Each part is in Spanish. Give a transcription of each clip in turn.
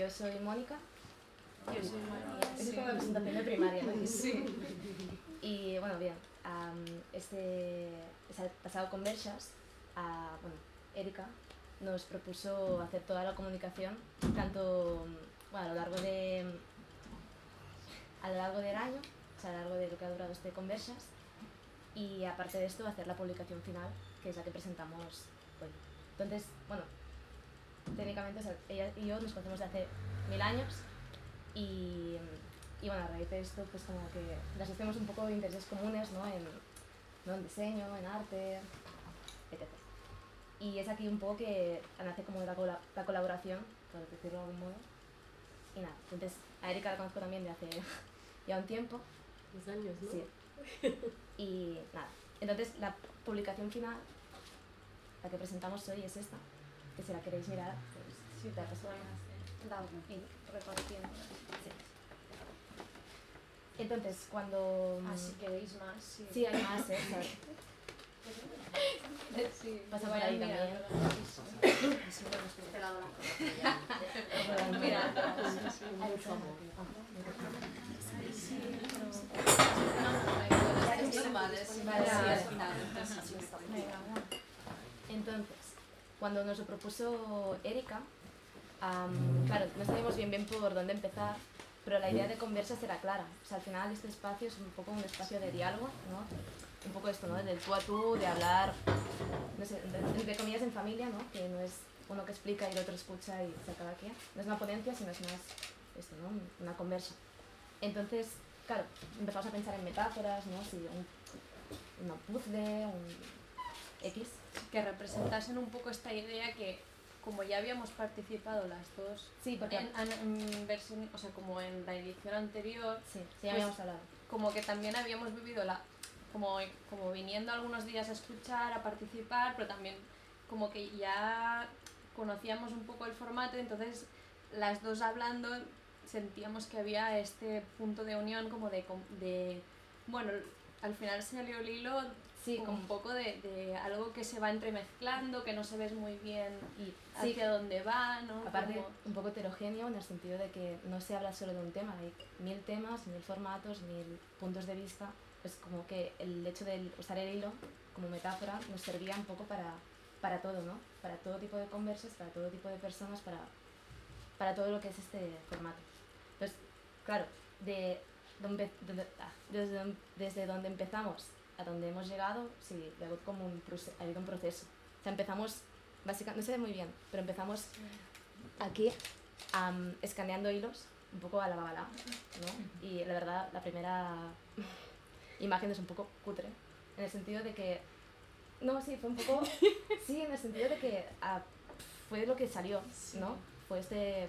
yo soy Mónica. Yo soy María. Es como la presentación de primaria, ¿no? Sí. Y bueno, bien, am, este, pasado con Vershas, a, bueno, Erika nos propuso hacer toda la comunicación, tanto bueno, a lo largo de a lo largo del año, o sea, a lo largo de lo que ha durado este Conversas, y aparte de esto, hacer la publicación final, que es la que presentamos hoy. Entonces, bueno, técnicamente, o sea, ella y yo nos conocemos de hace mil años, y, y bueno, a raíz de esto, pues como que las hacemos un poco de intereses comunes, ¿no? En, ¿no? en diseño, en arte, etc. Y es aquí un poco que nace como la, la colaboración, por decirlo de algún modo. Y nada, entonces a Erika la conozco también de hace ya un tiempo. Dos años, ¿no? Sí. Y nada, entonces la publicación final, la que presentamos hoy es esta, que si la queréis mirar, pues Sí, te y repartiendo. Sí. Entonces, cuando... Ah, si queréis más, sí. Sí, hay más, ¿eh? Sí, Pasa que por ahí también. Así. Mira, entonces, cuando nos lo propuso Erika, am, claro, no sabíamos bien por dónde empezar, pero la idea de conversas era clara. O sea, al final este espacio es un poco un espacio de diálogo, ¿no? Un poco esto, ¿no? Del tú a tú, de hablar, no sé, entre comillas en familia, ¿no? Que no es uno que explica y el otro escucha y se acaba aquí. No es una ponencia, sino es más esto, ¿no? Una conversa. Entonces, claro, empezamos a pensar en metáforas, ¿no? Si un, una puzzle, un X. Que representasen un poco esta idea que, como ya habíamos participado las dos Sí, porque en, en- versión, o sea, como en la edición anterior, Sí, sí, ya habíamos hablado. como que también habíamos vivido la como, como viniendo algunos días a escuchar, a participar, pero también como que ya conocíamos un poco el formato, entonces las dos hablando sentíamos que había este punto de unión como de, de bueno, al final salió el hilo Sí, como un poco de, de algo que se va entremezclando, que no sabes muy bien y, sí, hacia dónde va, ¿no? aparte Como- un poco heterogéneo en el sentido de que no se habla solo de un tema, hay mil temas, mil formatos, mil puntos de vista. Es como que el hecho de usar el hilo como metáfora nos servía un poco para, para todo, ¿no? Para todo tipo de conversas, para todo tipo de personas, para, para todo lo que es este formato. Entonces, claro, de donde, donde- ah, desde, desde donde empezamos a donde hemos llegado, sí, ha habido como un, un proceso. O sea, empezamos, básicamente, no sé muy bien, pero empezamos aquí am, escaneando hilos, un poco a la babala, ¿no? Y la verdad, la primera imagen es un poco cutre, en el sentido de que, no, sí, fue un poco, sí, en el sentido de que ah, fue lo que salió, ¿no? Fue este,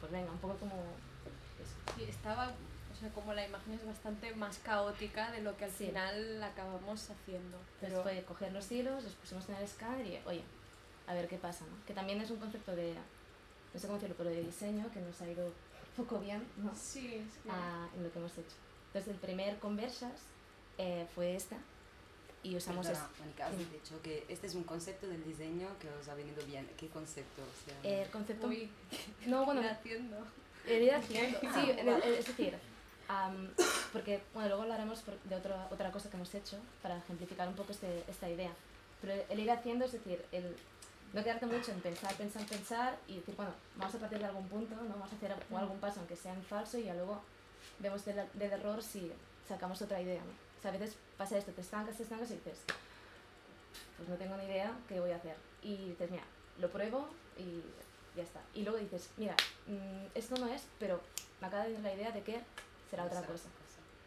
pues venga, un poco como, eso. Sí, estaba, sea, como la imagen es bastante más caótica de lo que al Sí. final acabamos haciendo. Entonces Pero fue coger los hilos, los pusimos en el escáner y, oye, a ver qué pasa, ¿no? Que también es un concepto de, no sé cómo decirlo, pero de diseño que nos ha ido poco bien, ¿no? sí, es que a- en lo que hemos hecho. Entonces, el primer Conversas eh, fue esta y usamos Perdona, es- Mónica, has Sí. dicho que este es un concepto del diseño que os ha venido bien. ¿Qué concepto? O sea, eh, el concepto. Uy, no, bueno, haciendo. el ir haciendo. Sí, es decir, am, porque, bueno, luego hablaremos de otra otra cosa que hemos hecho para ejemplificar un poco este, esta idea. Pero el ir haciendo, es decir, el no quedarte mucho en pensar, pensar, pensar y decir, bueno, vamos a partir de algún punto, ¿no? Vamos a hacer algún- algún paso, aunque sea en falso, y ya luego vemos del, del error si sacamos otra idea, ¿no? O sea, a veces pasa esto, te estancas, te estancas y dices, pues no tengo ni idea qué voy a hacer. Y dices, mira, lo pruebo y ya está. Y luego dices, mira, mm, esto no es, pero me acaba de venir la idea de que será otra cosa.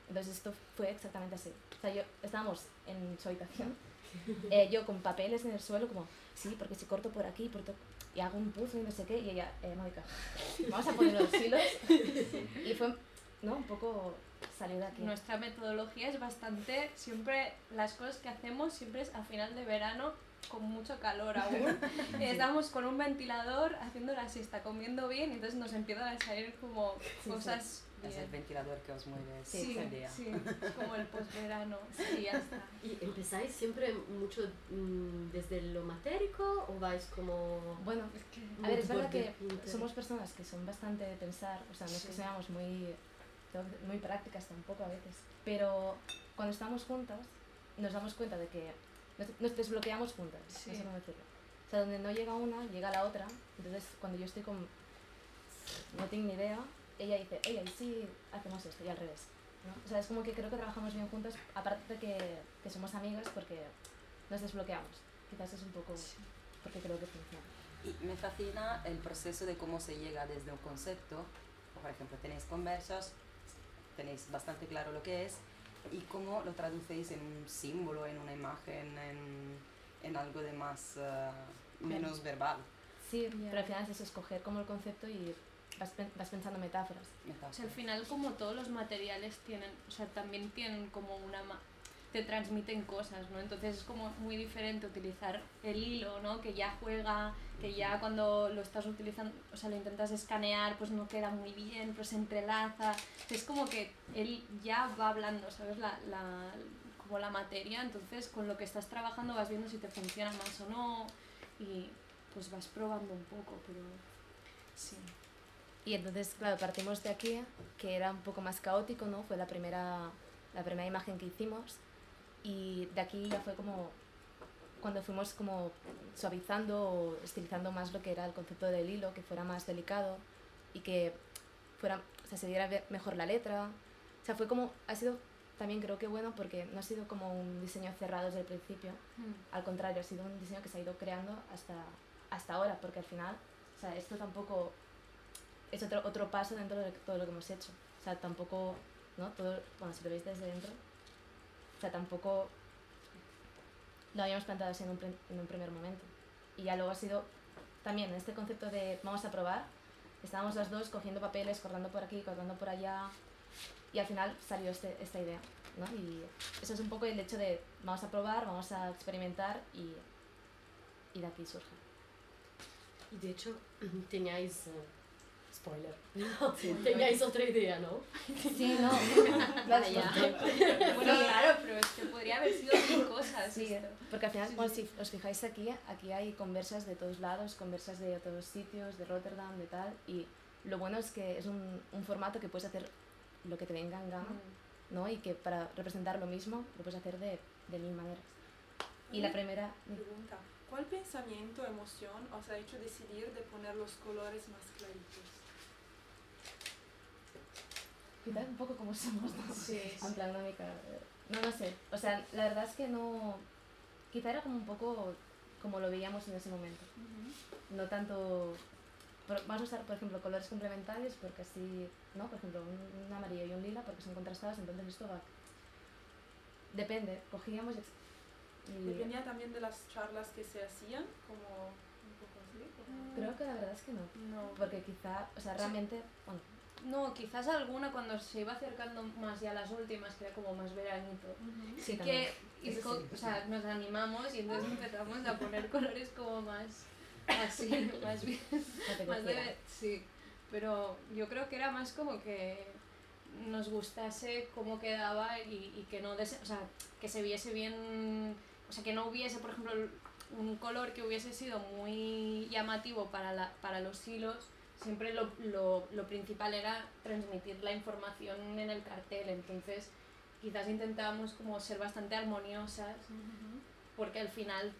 Entonces esto fue exactamente así. O sea, yo estábamos en su habitación, eh, yo con papeles en el suelo, como, sí, porque si corto por aquí por y hago un puzzle y no sé qué, y ella, eh, Mónica, vamos a poner los hilos. y fue, ¿no? Un poco salir de aquí. Nuestra metodología es bastante, siempre las cosas que hacemos siempre es a final de verano con mucho calor aún. Estamos con un ventilador haciendo la siesta, comiendo bien y entonces nos empiezan a salir como cosas Es el ventilador que os mueve Sí, Sí, esa idea. sí, como el posverano, sí, ya está. ¿Y empezáis siempre mucho mm, desde lo matérico o vais como... Bueno, Es que a ver, es verdad que somos personas que son bastante de pensar, o sea, no es que Sí. seamos muy, muy prácticas tampoco a veces, pero cuando estamos juntas nos damos cuenta de que nos, nos desbloqueamos juntas, Sí. no sé cómo decirlo. O sea, donde no llega una, llega la otra, entonces cuando yo estoy con... no tengo ni idea, ella dice, ella, y sí hacemos esto, y al revés. ¿no? O sea, es como que creo que trabajamos bien juntas, aparte de que, que somos amigas porque nos desbloqueamos. Quizás es un poco sí. porque creo que funciona. Y me fascina el proceso de cómo se llega desde un concepto, por ejemplo, tenéis conversas, tenéis bastante claro lo que es, y cómo lo traducéis en un símbolo, en una imagen, en, en algo de más, eh, menos verbal. Sí, Ya. pero al final es eso, escoger como el concepto y vas, vas pensando metáforas. O sea, metáforas. al final como todos los materiales tienen, o sea, también tienen como una... ma- te transmiten cosas, ¿no? Entonces es como muy diferente utilizar el hilo, ¿no? Que ya juega, que ya cuando lo estás utilizando, o sea, lo intentas escanear, pues no queda muy bien, pero se entrelaza. Es como que él ya va hablando, ¿sabes? La, la, como la materia, entonces con lo que estás trabajando vas viendo si te funciona más o no y pues vas probando un poco, pero sí. Y entonces, claro, partimos de aquí, que era un poco más caótico, ¿no? Fue la primera, la primera imagen que hicimos. Y de aquí ya fue como cuando fuimos como suavizando o estilizando más lo que era el concepto del hilo, que fuera más delicado y que fuera, o sea, se diera mejor la letra. O sea, fue como, ha sido también creo que bueno porque no ha sido como un diseño cerrado desde el principio, al contrario, ha sido un diseño que se ha ido creando hasta, hasta ahora, porque al final, o sea, esto tampoco es otro, otro paso dentro de todo lo que hemos hecho. O sea, tampoco, ¿no? Todo, bueno, si lo veis desde dentro, o sea, tampoco lo habíamos planteado así en un, en un primer momento. Y ya luego ha sido también este concepto de vamos a probar, estábamos las dos cogiendo papeles, cortando por aquí, cortando por allá, y al final salió este, esta idea, ¿no? Y eso es un poco el hecho de vamos a probar, vamos a experimentar y, y de aquí surge. Y de hecho, teníais... spoiler. teníais otra idea, ¿no? Sí, no, Vale, ya. Bueno, claro, pero es que podría haber sido mil cosas Sí, esto. porque al final, Sí, bueno, si os fijáis aquí, aquí hay conversas de todos lados, conversas de otros sitios, de Rotterdam, de tal, y lo bueno es que es un, un formato que puedes hacer lo que te venga en gana, Mm. ¿no? Y que para representar lo mismo lo puedes hacer de, de mil maneras. Y la primera, Pregunta, ¿cuál pensamiento, emoción os ha hecho decidir de poner los colores más claritos? Quizás un poco como somos, ¿no? Sí, En plan, no, Mica, eh, no, no sé, o sea, la verdad es que no, quizá era como un poco como lo veíamos en ese momento. Ujú. no tanto por- vamos a usar por ejemplo colores complementarios porque así no por ejemplo un, un amarillo y un lila porque son contrastados entonces esto va depende cogíamos y, Dependía también de las charlas que se hacían, como un poco así. como- creo que la verdad es que no No. porque quizá o sea realmente bueno No, quizás alguna cuando se iba acercando más ya a las últimas, que era como más veranito. Ujú. sí que sí. o sea, nos animamos y entonces empezamos a poner colores como más así, más bien, no más de, sí, pero yo creo que era más como que nos gustase cómo quedaba y, y que no des- o sea, que se viese bien, o sea, que no hubiese, por ejemplo, un color que hubiese sido muy llamativo para, la, para los hilos, siempre lo, lo, lo principal era transmitir la información en el cartel, entonces quizás intentábamos como ser bastante armoniosas porque al final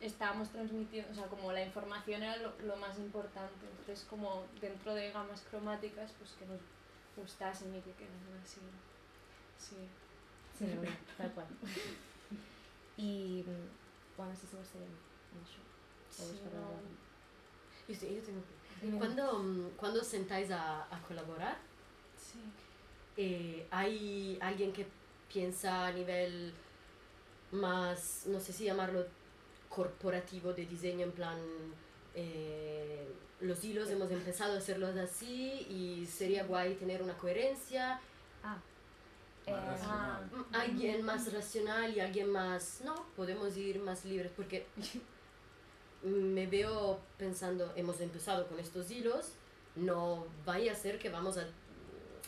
estábamos transmitiendo, o sea, como la información era lo, lo más importante, entonces como dentro de gamas cromáticas, pues que nos gustasen y que quedaran así, sí. sí no, no, tal cual. Y mm, bueno sí sí vos no sé o vos Sí, no. Yo, te- yo tengo... Dime, Cuando, mm, cuando os sentáis a, a colaborar, Sí. eh, ¿hay alguien que piensa a nivel más, no sé si llamarlo corporativo de diseño, en plan, eh, los hilos hemos empezado a hacerlos así y sería guay tener una coherencia? ah eh, racional. Mm, Alguien más racional y alguien más, no, podemos ir más libres porque me veo pensando, hemos empezado con estos hilos, no vaya a ser que vamos a,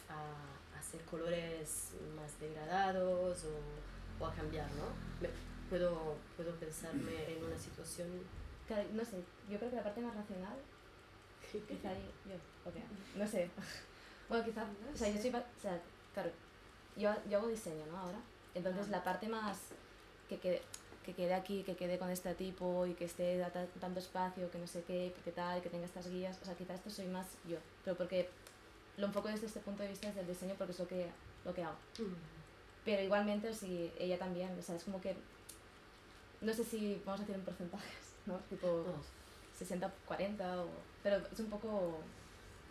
a hacer colores más degradados o, o a cambiar, ¿no? Puedo, puedo pensarme en una situación... Claro, no sé, yo creo que la parte más racional, quizá yo, yo, ok, no sé. Bueno, quizá, o sea, yo soy, o sea, claro, yo, yo hago diseño, ¿no? Ahora. Entonces, la parte más que quede, que quede aquí, que quede con este tipo y que esté a ta- tanto espacio, que no sé qué, porque tal, que tenga estas guías, o sea, quizá esto soy más yo, pero porque lo enfoco desde este punto de vista desde el diseño porque es lo que, lo que hago. Pero igualmente, si ella también, o sea, es como que, no sé si vamos a hacer en porcentajes, ¿no? Tipo No, 60-40, o, pero es un poco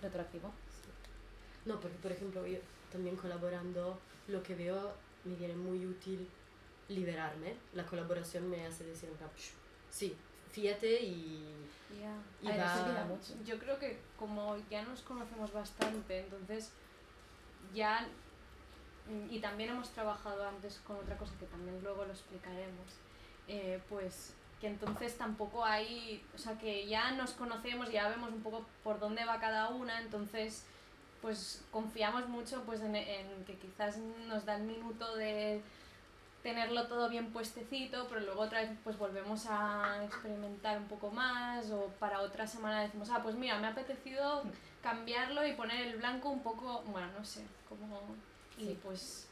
retroactivo. No, porque por ejemplo yo también colaborando, lo que veo me viene muy útil liberarme. La colaboración me hace decir, en plan, "Psh, sí, fíjate y, Ya. y va... mucho. Yo creo que como ya nos conocemos bastante, entonces ya y también hemos trabajado antes con otra cosa que también luego lo explicaremos, eh, pues que entonces tampoco hay, o sea que ya nos conocemos, ya vemos un poco por dónde va cada una, entonces pues confiamos mucho pues en, en que quizás nos da el minuto de tenerlo todo bien puestecito, pero luego otra vez pues volvemos a experimentar un poco más o para otra semana decimos, ah, pues mira, me ha apetecido cambiarlo y poner el blanco un poco, bueno, no sé, como... Y Sí. pues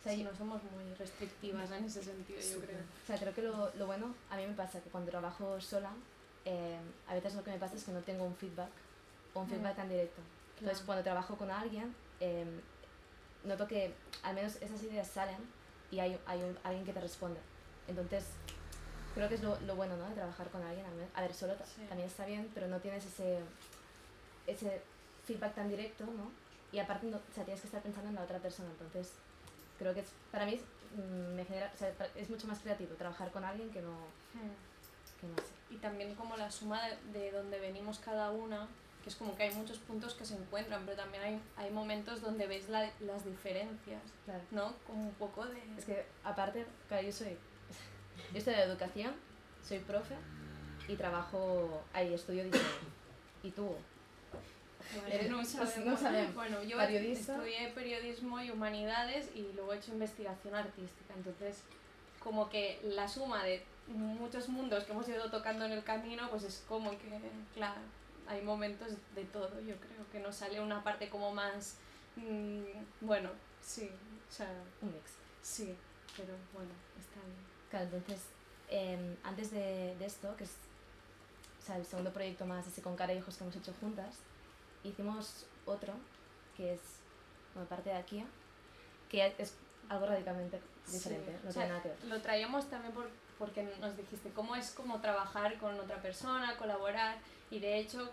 O sea, sí, no somos muy restrictivas en ese sentido, yo creo. O sea, creo que lo, lo bueno, a mí me pasa que cuando trabajo sola, eh, a veces lo que me pasa es que no tengo un feedback o un Mm. feedback tan directo. Entonces, Claro. cuando trabajo con alguien, eh, noto que al menos esas ideas salen y hay, hay un- alguien que te responde. Entonces, creo que es lo, lo bueno, ¿no? De trabajar con alguien. A ver, solo Sí. también está bien, pero no tienes ese, ese feedback tan directo, ¿no? Y aparte, no, o sea, tienes que estar pensando en la otra persona. Entonces, creo que es, para mí es, mm, me genera, o sea, es mucho más creativo trabajar con alguien que no, Mm. que no sé. Y también como la suma de, de donde venimos cada una, que es como que hay muchos puntos que se encuentran, pero también hay, hay momentos donde ves la- las diferencias, Claro. ¿no? Como un poco de... Es que aparte, claro, yo soy, yo estoy de educación, soy profe y trabajo, ahí estudio diseño. ¿Y tú? Bueno, no, sabemos. Bueno, yo Periodista. estudié periodismo y humanidades y luego he hecho investigación artística. Entonces, como que la suma de muchos mundos que hemos ido tocando en el camino, pues es como que, claro, hay momentos de todo. Yo creo que nos sale una parte como más, mm, bueno, sí, o sea, Un mix. sí, pero bueno, está bien. Claro, entonces, em, antes de, de esto, que es o sea, el segundo proyecto más ese con cara y ojos que hemos hecho juntas, hicimos otro, que es, bueno, parte de Akia, que es algo radicalmente diferente, Sí, no o sea, tiene nada que ver. Lo traíamos también por, porque nos dijiste cómo es como trabajar con otra persona, colaborar y de hecho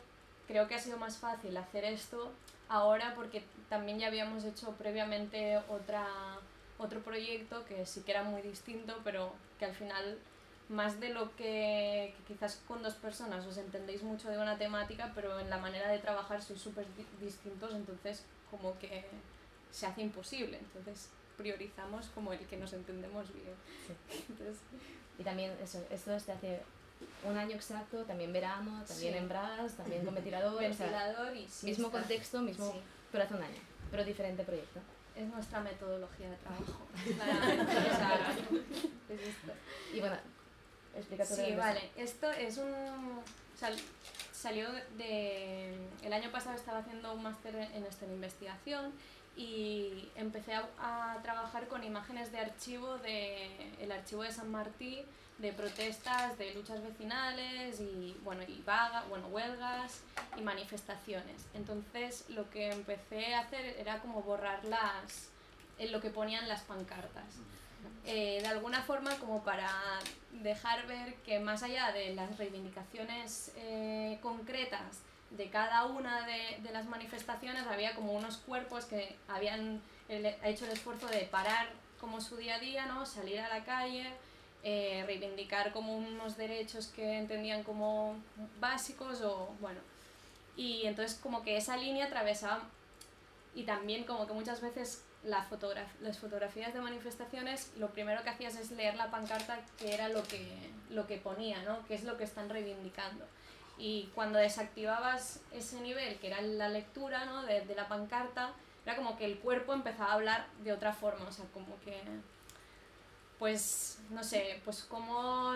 creo que ha sido más fácil hacer esto ahora porque también ya habíamos hecho previamente otra, otro proyecto que sí que era muy distinto pero que al final más de lo que, que quizás con dos personas os entendéis mucho de una temática pero en la manera de trabajar sois súper di- distintos entonces como que se hace imposible. Entonces priorizamos como el que nos entendemos bien Sí. entonces Y también eso, esto desde hace un año exacto, también verano, también Sí. en Bras, también con ventilador, o sea, ventilador y sí mismo está- contexto, mismo, pero hace un año, pero diferente proyecto. es nuestra metodología de trabajo sea, es esto. Y bueno, explica todo Sí, vale. Esto es un... sal- salió de... El año pasado estaba haciendo un máster en esto, en investigación, y empecé a, a trabajar con imágenes de archivo de el archivo de San Martí, de protestas, de luchas vecinales y, bueno, y vaga, bueno, huelgas y manifestaciones. Entonces lo que empecé a hacer era como borrar las, en lo que ponían las pancartas. Eh, de alguna forma como para dejar ver que más allá de las reivindicaciones eh, concretas de cada una de, de las manifestaciones había como unos cuerpos que habían hecho el esfuerzo de parar como su día a día, ¿no? salir a la calle, eh, reivindicar como unos derechos que entendían como básicos o bueno. Y entonces como que esa línea atravesaba y también como que muchas veces la fotograf- las fotografías de manifestaciones lo primero que hacías es leer la pancarta que era lo que, lo que ponía, ¿no? que es lo que están reivindicando. Y cuando desactivabas ese nivel, que era la lectura ¿no? de, de la pancarta, era como que el cuerpo empezaba a hablar de otra forma, o sea, como que, pues, no sé, pues cómo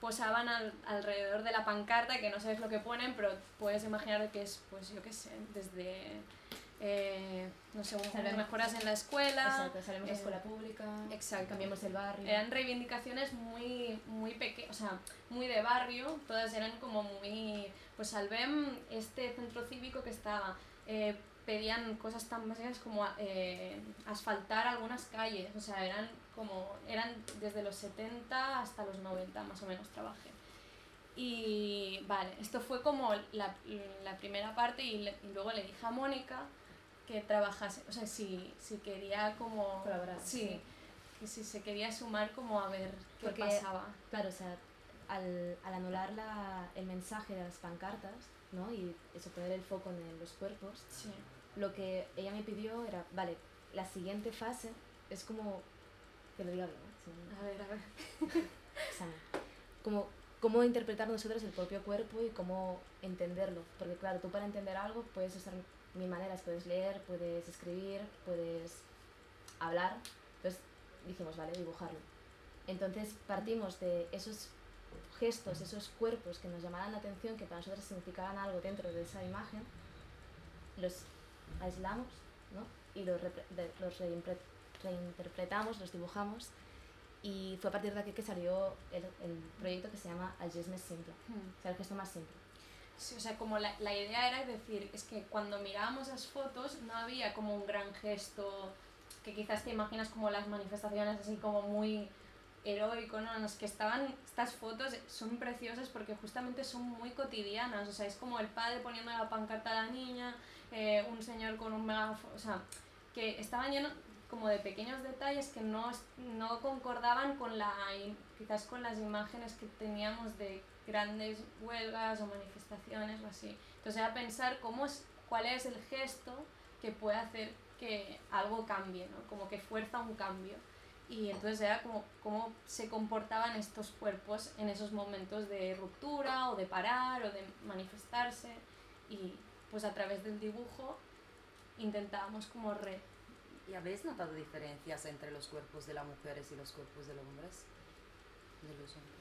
posaban al- alrededor de la pancarta, que no sabes lo que ponen, pero puedes imaginar que es, pues yo qué sé, desde, eh, no sé, un- Salvemos- mejoras en la escuela. Exacto, salimos de eh, escuela pública, exacto. cambiamos el barrio. Eran reivindicaciones muy, muy pequeñas, o sea, muy de barrio, todas eran como muy, pues salvem este centro cívico que estaba, eh, pedían cosas tan básicas como eh, asfaltar algunas calles, o sea, eran como, eran desde los 70 hasta los 90 más o menos trabajé. Y vale, esto fue como la, la primera parte y, le- y luego le dije a Mónica que trabajase, o sea, si, si quería como... Colaborar, Sí, sí. que si se quería sumar como a ver qué Porque- pasaba. Claro, o sea, al, al anular la, el mensaje de las pancartas, ¿no? Y eso, poner el foco en los cuerpos, Sí. lo que ella me pidió era, vale, la siguiente fase es como, que lo diga bien, no- A ver, a ver. o sea, como cómo interpretar nosotros el propio cuerpo y cómo entenderlo. Porque claro, tú para entender algo puedes usar mil maneras, puedes leer, puedes escribir, puedes hablar. Entonces dijimos, vale, dibujarlo. Entonces partimos de esos gestos, esos cuerpos que nos llamaran la atención, que para nosotros significaran algo dentro de esa imagen, los aislamos ¿no? y los, los reinterpretamos, los dibujamos y fue a partir de aquí que salió el, el proyecto que se llama El gest simple, o sea, el gesto más simple. Sí, o sea, como la, la idea era decir, es que cuando mirábamos las fotos no había como un gran gesto que quizás te imaginas como las manifestaciones así como muy heroico, ¿no? En las que estaban, estas fotos son preciosas porque justamente son muy cotidianas, o sea, es como el padre poniendo la pancarta a la niña, eh, un señor con un megáfono, o sea, que estaban llenos como de pequeños detalles que no, no concordaban con la, quizás con las imágenes que teníamos de grandes huelgas o manifestaciones o así. Entonces era pensar cómo es, cuál es el gesto que puede hacer que algo cambie, ¿no? como que fuerza un cambio. Y entonces era como cómo se comportaban estos cuerpos en esos momentos de ruptura o de parar o de manifestarse. Y pues a través del dibujo intentábamos como re... ¿Y habéis notado diferencias entre los cuerpos de las mujeres y los cuerpos de los hombres? De los hombres.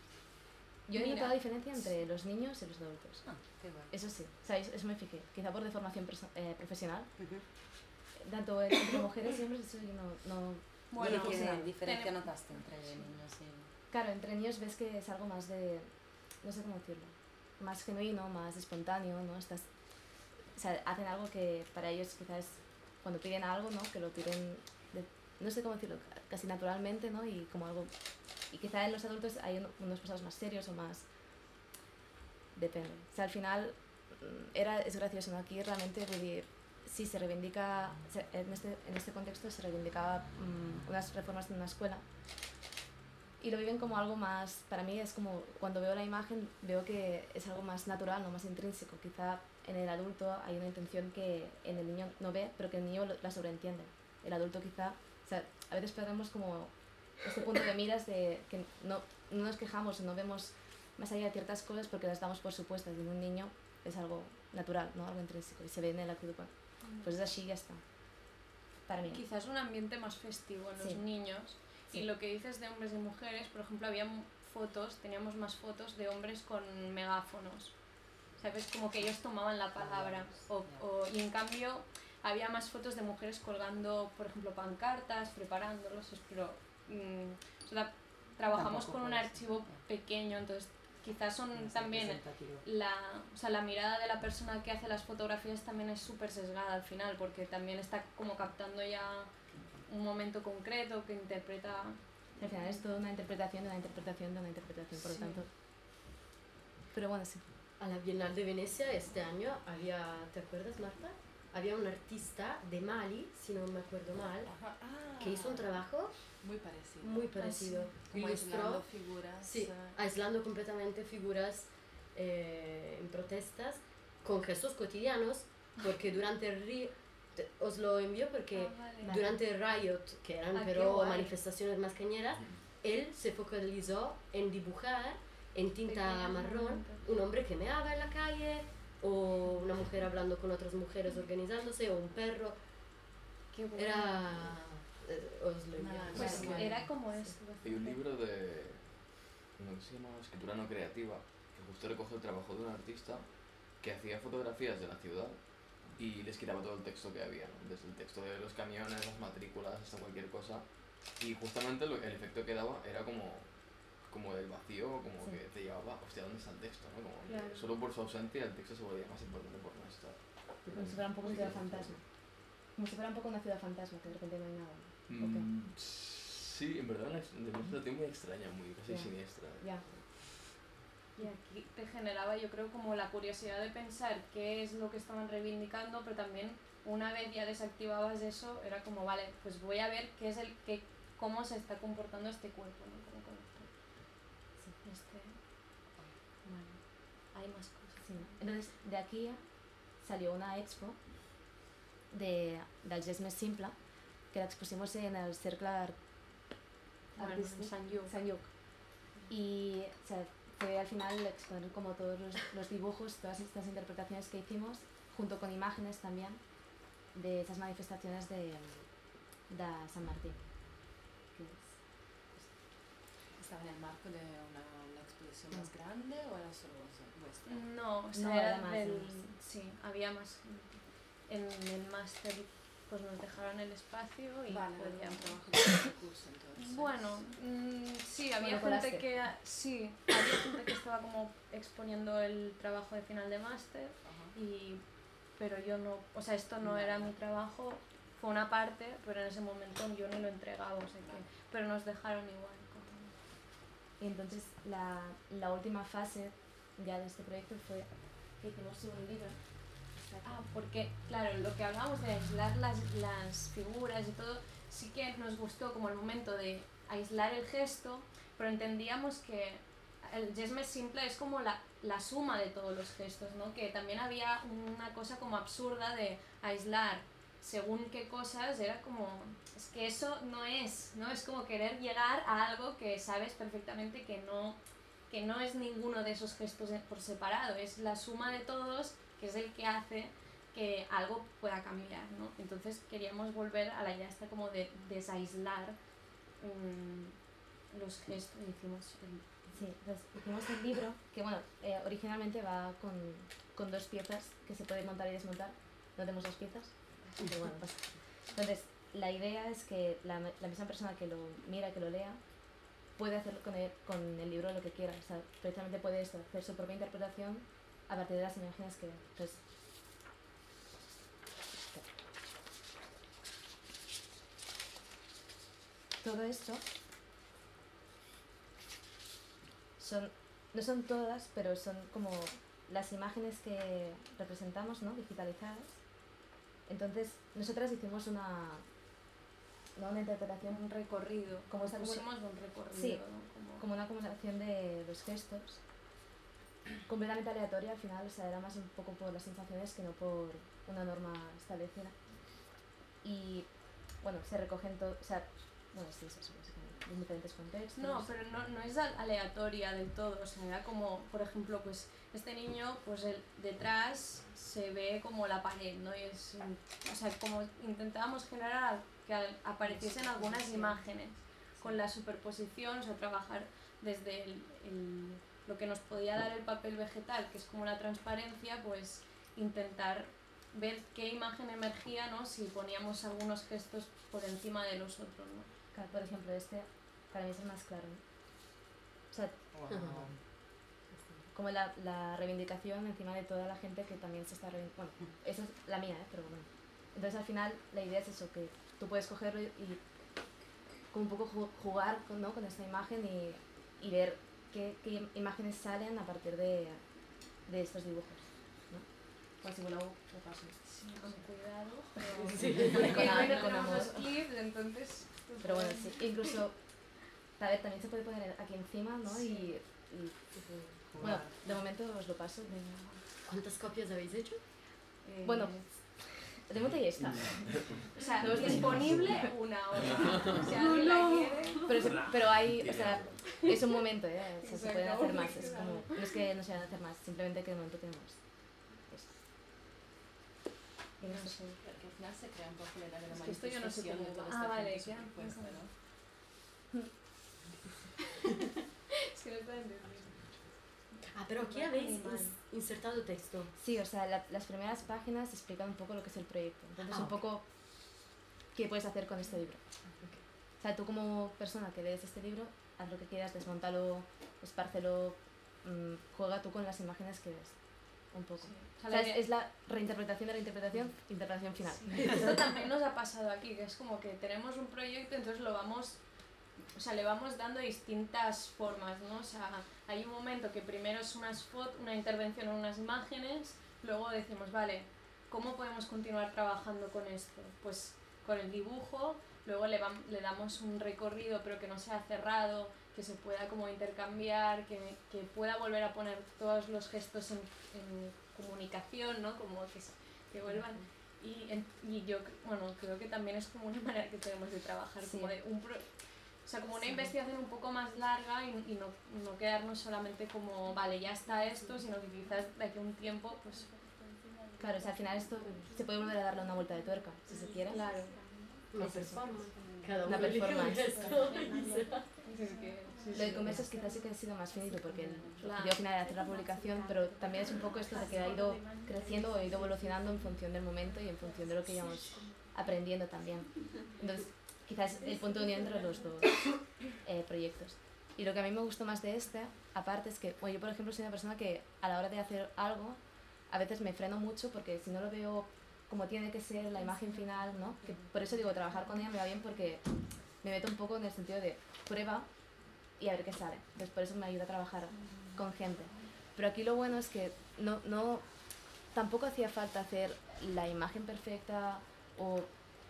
Yo he Mira, notado diferencia entre los niños y los adultos. Ah, qué bueno. Eso sí, o sea, eso, eso me fijé. Quizá por deformación eh, profesional. Tanto entre mujeres y hombres, eso yo no, no... Bueno, ¿Y qué diferencia tenem- notaste entre niños y...? Claro, entre niños ves que es algo más de... No sé cómo decirlo. Más genuino, más espontáneo, ¿no? Estás, o sea, hacen algo que para ellos quizás cuando piden algo, ¿no? Que lo piden, de- no sé cómo decirlo, ca- casi naturalmente, ¿no? Y como algo... Y quizá en los adultos hay un- unos pasados más serios o más... Depende. O sea, al final mm, era, es gracioso, ¿no? Aquí realmente dir, sí se reivindica, en este, en este contexto se reivindicaba mm, unas reformas en una escuela y lo viven como algo más, para mí es como cuando veo la imagen veo que es algo más natural, no más intrínseco. Quizá en el adulto hay una intención que en el niño no ve, pero que el niño la sobreentiende. El adulto quizá, o sea, a veces perdemos como este punto de miras de que no, no nos quejamos, no vemos más allá de ciertas cosas porque las damos por supuestas en un niño es algo natural, ¿no? algo intrínseco y se ve en la actitud. Bueno, Pues es así y ya está. Para mí. quizás un ambiente más festivo en los Sí. niños. Sí. Y lo que dices de hombres y mujeres, por ejemplo, había fotos, teníamos más fotos de hombres con megáfonos. ¿Sabes? Como que ellos tomaban la palabra. O, o- y en cambio había más fotos de mujeres colgando, por ejemplo, pancartas, preparándolos. Pero mm, o sea, trabajamos Tampoco con un archivo pequeño, entonces quizás son No también la, o sea, la mirada de la persona que hace las fotografías también es súper sesgada al final, porque también está como captando ya un momento concreto que interpreta. Al final es toda una interpretación de una interpretación de una interpretación, por lo Sí. tanto. Pero bueno, sí. A la Bienal de Venecia este año había, ¿te acuerdas Marta? Había un artista de Mali, si no me acuerdo mal. Ah, que hizo un trabajo Muy parecido. muy parecido. Como Ilustró, aislando figuras. sí, eh, aislando completamente figuras eh, en protestas con gestos cotidianos, porque durante el te- os lo envío porque Ah, vale. durante el riot, que eran Ah, pero manifestaciones más cañeras, él se focalizó en dibujar en tinta marrón un hombre que meaba en la calle o una mujer hablando con otras mujeres organizándose o un perro Qué bueno. Era... eh, os lo Pues era como esto. Hay un libro de que se llama Escritura no creativa, que justo recoge el trabajo de un artista que hacía fotografías de la ciudad y les quitaba todo el texto que había, ¿no? desde el texto de los camiones, las matrículas, hasta cualquier cosa. Y justamente lo- el efecto que daba era como, como el vacío, como Sí. que te llevaba, hostia, ¿dónde está el texto? ¿no? Como que solo por su ausencia el texto se volvía más importante por no estar. Como si fuera un poco una ciudad fantasma. Como si fuera un poco una ciudad fantasma, que de repente no hay nada. Mm, sí, en verdad de una sensación muy extraña, muy casi siniestra. Ya. Y aquí te generaba, yo creo, como la curiosidad de pensar qué es lo que estaban reivindicando, pero también una vez ya desactivabas eso, era como, vale, pues voy a ver qué es el, qué, cómo se está comportando este cuerpo, ¿no? Como con Sí. este... Bueno, hay más cosas. Sí. Entonces, de aquí salió una expo de, del gest més simple, que la expusimos en el Cercle Art Bueno, Artístic en Sant Lluc. Sant Lluc. Y o sea, fue al final exponer como todos los, los dibujos, todas estas interpretaciones que hicimos, junto con imágenes también de esas manifestaciones de, de San Martín. que es- ¿Estaba en el marco de una, una exposición más grande o era solo vuestra? No, o sea, No, era más, del... Sí, había más. En el máster pues nos dejaron el espacio y Vale, podíamos... entonces. Bueno, mm, sí, había Bueno, gente que sí, había gente que estaba como exponiendo el trabajo de final de máster y pero yo no, o sea, esto no era mi trabajo, fue una parte, pero en ese momento yo ni lo entregaba, o sea que, pero nos dejaron igual. como- Y entonces la, la última fase ya de este proyecto fue que hicimos un libro. Ah, porque, claro, lo que hablábamos de aislar las, las figuras y todo, sí que nos gustó como el momento de aislar el gesto, pero entendíamos que el gest más simple es como la, la suma de todos los gestos, ¿no? Que también había una cosa como absurda de aislar según qué cosas, era como, es que eso no es, ¿no? Es como querer llegar a algo que sabes perfectamente que no, que no es ninguno de esos gestos por separado, es la suma de todos que es el que hace que algo pueda cambiar, ¿no? Entonces queríamos volver a la idea esta como de desaislar mm, los gestos y hicimos el- Sí, pues hicimos el libro que, bueno, eh, originalmente va con, con dos piezas que se pueden montar y desmontar. No tenemos dos piezas, pero bueno, pasa. Entonces, la idea es que la, la misma persona que lo mira, que lo lea, puede hacer con el, con el libro lo que quiera. O sea, precisamente puede esto, hacer su propia interpretación a partir de las imágenes que. Entonces, todo esto son, no son todas, pero son como las imágenes que representamos, ¿no? Digitalizadas. Entonces, nosotras hicimos una, ¿no? una interpretación un recorrido, Como esta acumula- pusimos un recorrido, Sí, ¿no? Como- como una acumulación de los gestos, completamente aleatoria al final, o sea, era más un poco por las sensaciones que no por una norma establecida. Y bueno, se recogen todo, o sea, bueno, sí, es eso, básicamente, en diferentes contextos. No, pero no, no es al- aleatoria del todo, o sea, era como, por ejemplo, pues este niño, pues el, detrás se ve como la pared, ¿no? Y es, o sea, como intentábamos generar que apareciesen algunas imágenes con la superposición, o sea, trabajar desde el, el- lo que nos podía dar el papel vegetal, que es como la transparencia, pues intentar ver qué imagen emergía, ¿no? Si poníamos algunos gestos por encima de los otros, ¿no? Claro, Por ejemplo, este para mí es el más claro. O sea, Wow. como la, la reivindicación encima de toda la gente que también se está reivindicando. Bueno, esa es la mía, ¿eh? pero bueno. Entonces al final la idea es eso, que tú puedes cogerlo y, y como un poco ju- jugar con, ¿no? con esta imagen y, y ver qué, qué imágenes salen a partir de, de estos dibujos. ¿no? Pues si voleu, ho paso. Sí, con cuidado, pero Sí, con, con amor. entonces... pues, Pero bueno, sí, incluso, a ver, también se puede poner aquí encima, ¿no? Y, y- bueno, de momento os lo paso. ¿Cuántas copias habéis hecho? eh, Bueno, de momento ya está. o sea, disponible una hora. Si alguien la quiere... Pero, pero hay, o sea, es un momento, ¿eh? O sea, se pueden hacer más. Es como, no es que no se van a hacer más, simplemente que de momento tenemos esto. Y no No sé. Porque al final se crea un poco la de la Es que esto yo no sé cómo todo va. este Ah, vale, eso. ¿no? Es que no está entendiendo. Ah, pero aquí habéis insertado texto. Sí, o sea, la- las primeras páginas explican un poco lo que es el proyecto. Entonces, Ah, un poco qué puedes hacer con este libro. O sea, tú como persona que lees este libro, haz lo que quieras, desmontalo, espárcelo, mm, juega tú con las imágenes que ves. Un poco. Sí. O O sea, sea, la es, idea- es la reinterpretación de la interpretación, interpretación final. Sí. Esto también nos ha pasado aquí, que es como que tenemos un proyecto, entonces lo vamos, o sea, le vamos dando distintas formas, ¿no? O sea, hay un momento que primero es unas fotos, una intervención en unas imágenes, luego decimos, vale, ¿cómo podemos continuar trabajando con esto? Pues con el dibujo, luego le, vam- le damos un recorrido pero que no sea cerrado, que se pueda como intercambiar, que, que pueda volver a poner todos los gestos en, en comunicación, ¿no? Como que, que vuelvan. Y, en- y yo, bueno, creo que también es como una manera que tenemos de trabajar, Sí. como de un pro- o sea, como una Sí. investigación un poco más larga y, y no, no quedarnos solamente como, vale, ya está esto, sino que quizás de aquí a un tiempo, pues, Claro, o sea, al final esto se puede volver a darle una vuelta de tuerca, si se quiere. claro. Una performance. Cada Una performance. Lo de sí. conversos quizás sí que ha sido más finito porque el Claro. objetivo final era hacer la publicación, pero también es un poco esto de que ha ido creciendo o ha ido evolucionando en función del momento y en función de lo que íbamos aprendiendo también. Entonces, quizás el punto de unión entre los dos eh, proyectos. Y lo que a mí me gustó más de este, aparte, es que, bueno, yo por ejemplo soy una persona que a la hora de hacer algo, a veces me freno mucho porque si no lo veo como tiene que ser la imagen final, ¿no? Que por eso digo, trabajar con ella me va bien porque me meto un poco en el sentido de prueba y a ver qué sale. Entonces por eso me ayuda a trabajar con gente. Pero aquí lo bueno es que no, no, tampoco hacía falta hacer la imagen perfecta o,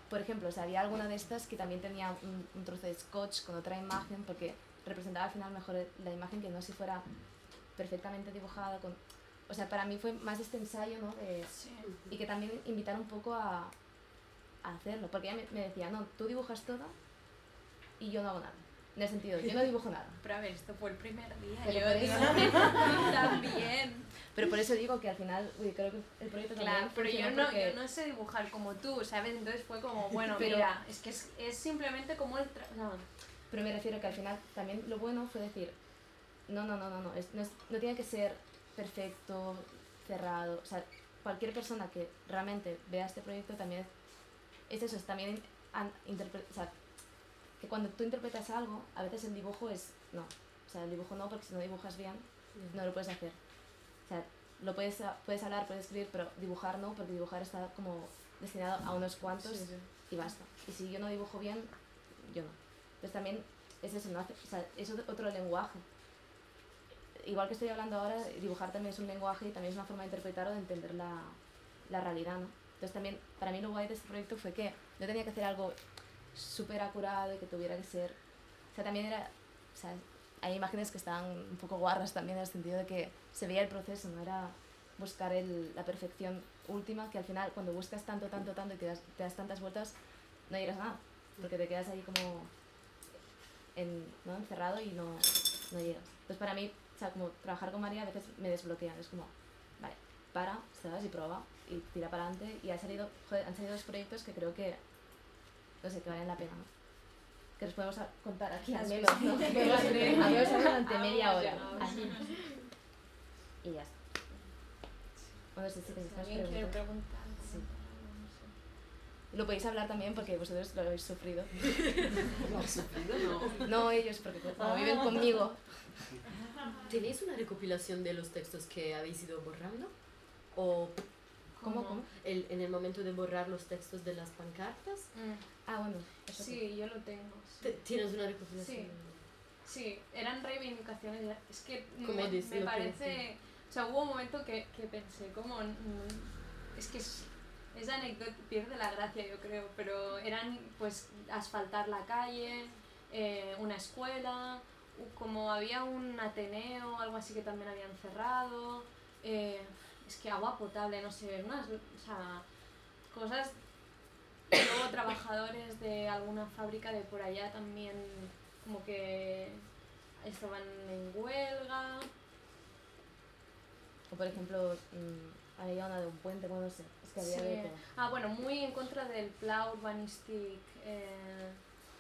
por ejemplo, o sea, había alguna de estas que también tenía un, un trozo de scotch con otra imagen porque representaba al final mejor la imagen que no si fuera perfectamente dibujada con... O sea, para mí fue más este ensayo, ¿no? De, Sí. y que también invitar un poco a, a hacerlo, porque ella me, me decía, no, tú dibujas todo y yo no hago nada. En el sentido, yo no dibujo nada. Pero a ver, esto fue el primer día. Pero yo digo, eso- también. Pero por eso digo que al final, uy, creo que el proyecto Claro, pero yo no, porque- yo no sé dibujar como tú, ¿sabes? Entonces fue como, bueno, Pero- mira, es que es, es simplemente como el... tra- no, Pero me refiero que al final también lo bueno fue decir, no, no, no, no, no, es- no, es- no tiene que ser perfecto, cerrado. O sea, cualquier persona que realmente vea este proyecto también es, es eso, es también an- interpre- o sea, que cuando tú interpretas algo, a veces el dibujo es no. O sea, el dibujo no, porque si no dibujas bien, no lo puedes hacer. O sea, lo puedes, puedes hablar, puedes escribir, pero dibujar no, porque dibujar está como destinado a unos cuantos Sí, sí. y basta. Y si yo no dibujo bien, yo no. Entonces también es eso, ¿no? O sea, es otro- lenguaje. Igual que estoy hablando ahora, dibujar también es un lenguaje y también es una forma de interpretar o de entender la, la realidad, ¿no? Entonces también, para mí lo guay de este proyecto fue que no tenía que hacer algo súper acurado y que tuviera que ser... O sea, también era... O sea, hay imágenes que estaban un poco guarras también en el sentido de que se veía el proceso, no era buscar el, la perfección última, que al final cuando buscas tanto, tanto, tanto y te das, te das tantas vueltas, no llegas a nada, porque te quedas ahí como en, ¿no? encerrado y no, no llegas. Entonces para mí, o sea, como trabajar con María a veces me desbloquea, es como, vale, para, sabes, y prueba, y tira para adelante, y ha salido, joder, han salido dos proyectos que creo que, no sé, que valen la pena, ¿no? Que los podemos contar aquí al menos, ¿no? durante media Vamos hora, así. Y ya está. Bueno, sí, sí, más ¿Alguien quiere preguntas. preguntar? Sí. Lo podéis hablar también porque vosotros lo habéis sufrido. No, sufrido no. No ellos, porque como viven conmigo. ¿Tenéis una recopilación de los textos que habéis ido borrando? ¿O ¿Cómo, cómo? el- en el momento de borrar los textos de las pancartas? Mm, Ah, bueno. eso Sí, yo lo tengo. te- Sí. ¿Tienes una recopilación? Sí. Sí, eran reivindicaciones. Es que me, dice me parece. O sea, hubo un momento que, que pensé, como. mm, Es que es- esa anécdota pierde la gracia, yo creo, pero eran pues asfaltar la calle, eh, una escuela, como había un ateneo o algo así que también habían cerrado, eh, es que agua potable, no sé, unas, o sea, cosas. Luego trabajadores de alguna fábrica de por allá también como que estaban en huelga. O por ejemplo, mm, había una de un puente, bueno, no sé, es que había Sí. de todo. Ah, bueno, muy en contra del Pla Urbanistic eh,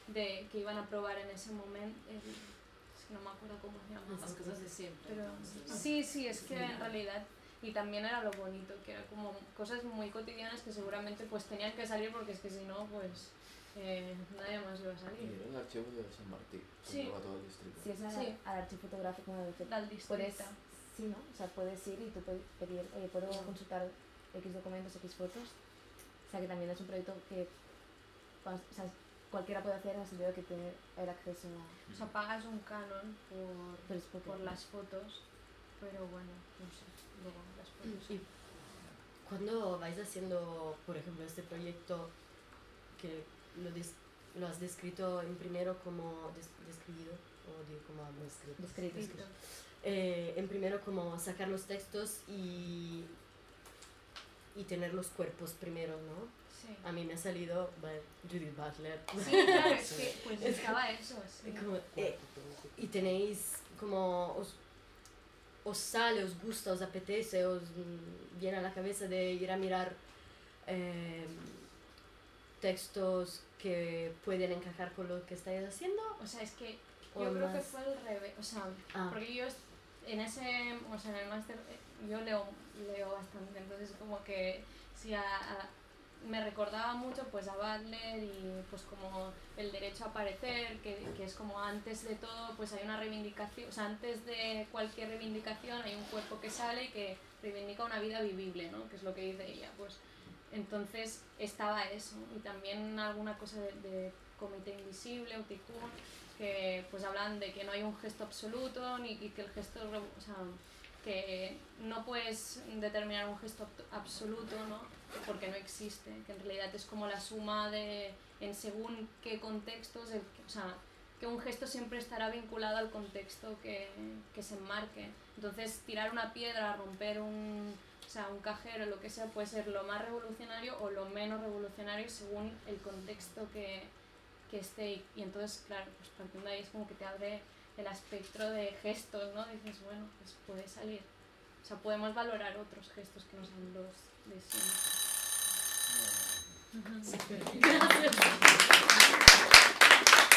de, que iban a probar en ese momento. el- es que no me acuerdo cómo se llama. Las cosas de siempre. Pero sí, sí, es que en realidad y también era lo bonito, que era como cosas muy cotidianas que seguramente pues tenían que salir porque es que si no, pues eh, nadie más iba a Y salir. era el archivo de San Martín, Sí. que todo el distrito. Si es al, Sí. al archivo fotográfico, Del puedes, distrito. sí, ¿no? O sea, puedes ir y tú puedes pedir, oye, puedo consultar X documentos, X fotos. O sea, que también es un proyecto que o sea, cualquiera puede hacer en el sentido de que tiene el acceso a... O sea, pagas un canon por, por las fotos, pero bueno, no sé, luego las fotos. Y cuando vais haciendo, por ejemplo, este proyecto que lo, des- lo has descrito en primero como des- describido, o digo como descrito. Descrito. Escrito. Eh, en primero como sacar los textos y, y tener los cuerpos primero, ¿no? Sí. A mí me ha salido bueno, Judith Butler. Sí, claro, es que pues estaba eso, sí. Como, eh, y tenéis como os, os sale, os gusta, os apetece, os mm, viene a la cabeza de ir a mirar eh, textos que pueden encajar con lo que estáis haciendo. O sea, es que yo creo que fue al revés, o sea, Ah. porque yo en ese, o sea, en el máster eh, yo leo, leo bastante, entonces como que si a, a- me recordaba mucho pues a Butler y pues como el derecho a aparecer, que, que es como antes de todo pues hay una reivindicación, o sea, antes de cualquier reivindicación hay un cuerpo que sale que reivindica una vida vivible, ¿no? Que es lo que dice ella, pues entonces estaba eso y también alguna cosa de, comité invisible o ticún que pues hablan de que no hay un gesto absoluto ni y que el gesto o sea, que no puedes determinar un gesto absoluto ¿no? porque no existe que en realidad es como la suma de en según qué contextos el- o sea que un gesto siempre estará vinculado al contexto que, que se enmarque entonces tirar una piedra romper un o sea, un cajero, lo que sea, puede ser lo más revolucionario o lo menos revolucionario según el contexto que, que esté. Y entonces, claro, pues partiendo de ahí es como que te abre el aspecto de gestos, ¿no? Dices, bueno, pues puede salir. O sea, podemos valorar otros gestos que no sean los de siempre. Gracias.